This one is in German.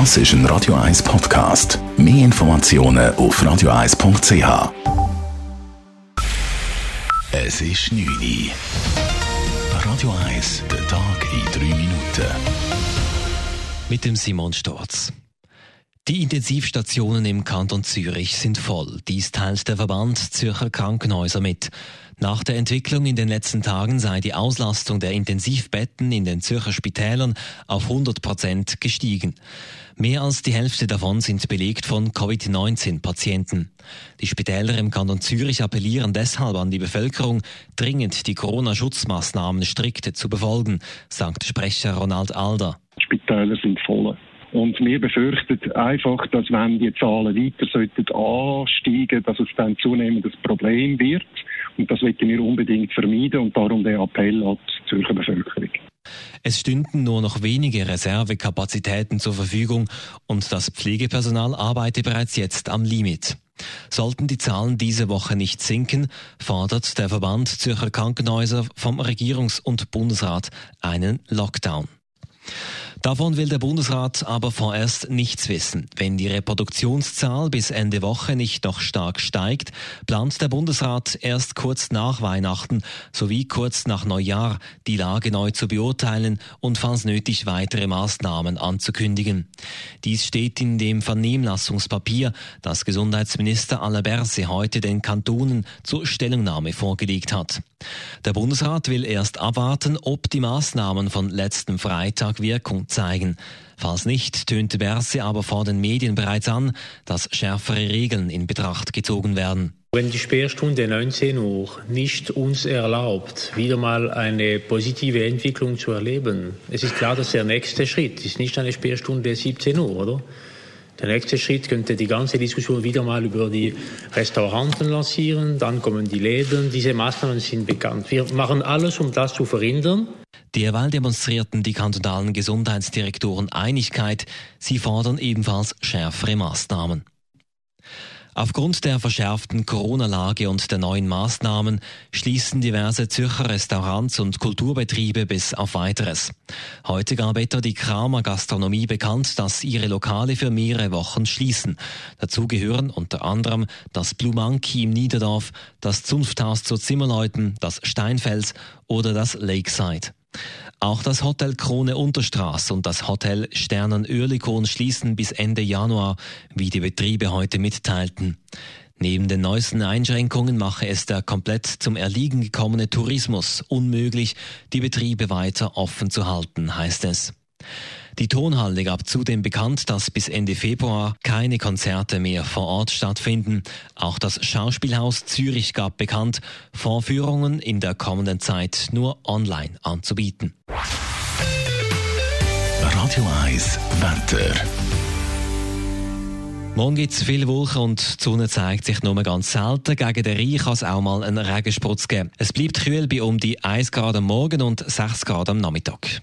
Das ist ein Radio 1 Podcast. Mehr Informationen auf radio1.ch. Es ist 9 Uhr. Radio 1, der Tag in 3 Minuten. Mit dem Simon Storz. Die Intensivstationen im Kanton Zürich sind voll. Dies teilt der Verband Zürcher Krankenhäuser mit. Nach der Entwicklung in den letzten Tagen sei die Auslastung der Intensivbetten in den Zürcher Spitälern auf 100 Prozent gestiegen. Mehr als die Hälfte davon sind belegt von Covid-19-Patienten. Die Spitäler im Kanton Zürich appellieren deshalb an die Bevölkerung, dringend die Corona-Schutzmaßnahmen strikt zu befolgen, sagt Sprecher Ronald Alder. Die Spitäler sind voll. Und wir befürchten einfach, dass wenn die Zahlen weiter sollten ansteigen, dass es dann zunehmend ein Problem wird. Und das wollen wir unbedingt vermeiden und darum der Appell an die Zürcher Bevölkerung. Es stünden nur noch wenige Reservekapazitäten zur Verfügung und das Pflegepersonal arbeite bereits jetzt am Limit. Sollten die Zahlen diese Woche nicht sinken, fordert der Verband Zürcher Krankenhäuser vom Regierungs- und Bundesrat einen Lockdown. Davon will der Bundesrat aber vorerst nichts wissen. Wenn die Reproduktionszahl bis Ende Woche nicht noch stark steigt, plant der Bundesrat erst kurz nach Weihnachten sowie kurz nach Neujahr die Lage neu zu beurteilen und falls nötig weitere Maßnahmen anzukündigen. Dies steht in dem Vernehmlassungspapier, das Gesundheitsminister Alaberse heute den Kantonen zur Stellungnahme vorgelegt hat. Der Bundesrat will erst abwarten, ob die Maßnahmen von letzten Freitag Wirkung zeigen. Falls nicht, tönte Berse aber vor den Medien bereits an, dass schärfere Regeln in Betracht gezogen werden. Wenn die Sperrstunde 19 Uhr nicht uns erlaubt, wieder mal eine positive Entwicklung zu erleben, es ist klar, dass der nächste Schritt ist nicht eine Sperrstunde 17 Uhr, oder? Der nächste Schritt könnte die ganze Diskussion wieder mal über die Restauranten lancieren, dann kommen die Läden. Diese Maßnahmen sind bekannt. Wir machen alles, um das zu verhindern. Derweil demonstrierten die kantonalen Gesundheitsdirektoren Einigkeit. Sie fordern ebenfalls schärfere Maßnahmen. Aufgrund der verschärften Corona-Lage und der neuen Maßnahmen schließen diverse Zürcher Restaurants und Kulturbetriebe bis auf weiteres. Heute gab etwa die Kramer Gastronomie bekannt, dass ihre Lokale für mehrere Wochen schließen. Dazu gehören unter anderem das Blue Monkey im Niederdorf, das Zunfthaus zur Zimmerleuten, das Steinfels oder das Lakeside. Auch das Hotel Krone Unterstraße und das Hotel Sternen Oerlikon schließen bis Ende Januar, wie die Betriebe heute mitteilten. Neben den neuesten Einschränkungen mache es der komplett zum Erliegen gekommene Tourismus unmöglich, die Betriebe weiter offen zu halten, heißt es. Die Tonhalle gab zudem bekannt, dass bis Ende Februar keine Konzerte mehr vor Ort stattfinden. Auch das Schauspielhaus Zürich gab bekannt, Vorführungen in der kommenden Zeit nur online anzubieten. Radio 1 Wetter. Morgen gibt es viele Wolken und die Sonne zeigt sich nur ganz selten. Gegen den Rhein kann es auch mal einen Regensprutz geben. Es bleibt kühl bei um die 1 Grad am Morgen und 6 Grad am Nachmittag.